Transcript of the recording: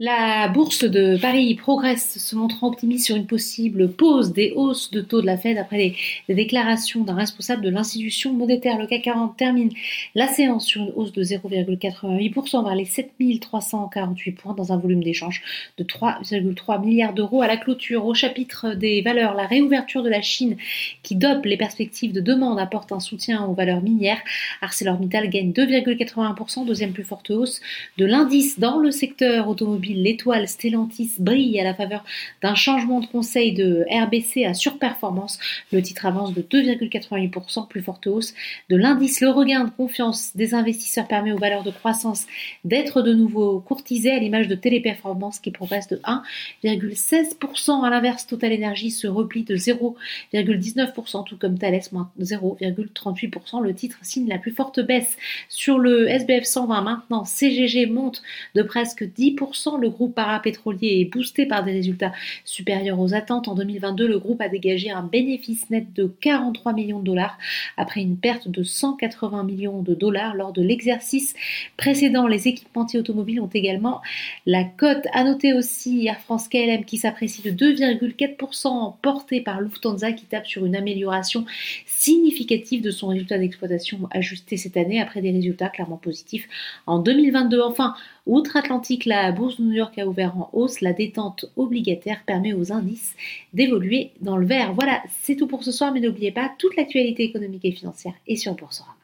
La bourse de Paris progresse, se montrant optimiste sur une possible pause des hausses de taux de la Fed après les, déclarations d'un responsable de l'institution monétaire. Le CAC 40 termine la séance sur une hausse de 0,88% vers les 7348 points dans un volume d'échange de 3,3 milliards d'euros à la clôture. Au chapitre des valeurs, la réouverture de la Chine qui dope les perspectives de demande apporte un soutien aux valeurs minières. ArcelorMittal gagne 2,81%, deuxième plus forte hausse de l'indice dans le secteur l'étoile Stellantis brille à la faveur d'un changement de conseil de RBC à surperformance. Le titre avance de 2,88%, plus forte hausse de l'indice. Le regain de confiance des investisseurs permet aux valeurs de croissance d'être de nouveau courtisées à l'image de Téléperformance qui progresse de 1,16%. À l'inverse, Total Energy se replie de 0,19%, tout comme Thales, moins 0,38%. Le titre signe la plus forte baisse sur le SBF 120. Maintenant, CGG monte de presque 10% le groupe parapétrolier est boosté par des résultats supérieurs aux attentes. En 2022, le groupe a dégagé un bénéfice net de 43 millions de dollars après une perte de 180 millions de dollars lors de l'exercice précédent. Les équipementiers automobiles ont également la cote. À noter aussi Air France KLM qui s'apprécie de 2,4% porté par Lufthansa qui tape sur une amélioration significative de son résultat d'exploitation ajusté cette année après des résultats clairement positifs en 2022. Enfin, outre-Atlantique, la bourse de New York a ouvert en hausse. La détente obligataire permet aux indices d'évoluer dans le vert. Voilà, c'est tout pour ce soir, mais n'oubliez pas, toute l'actualité économique et financière est sur Boursorama.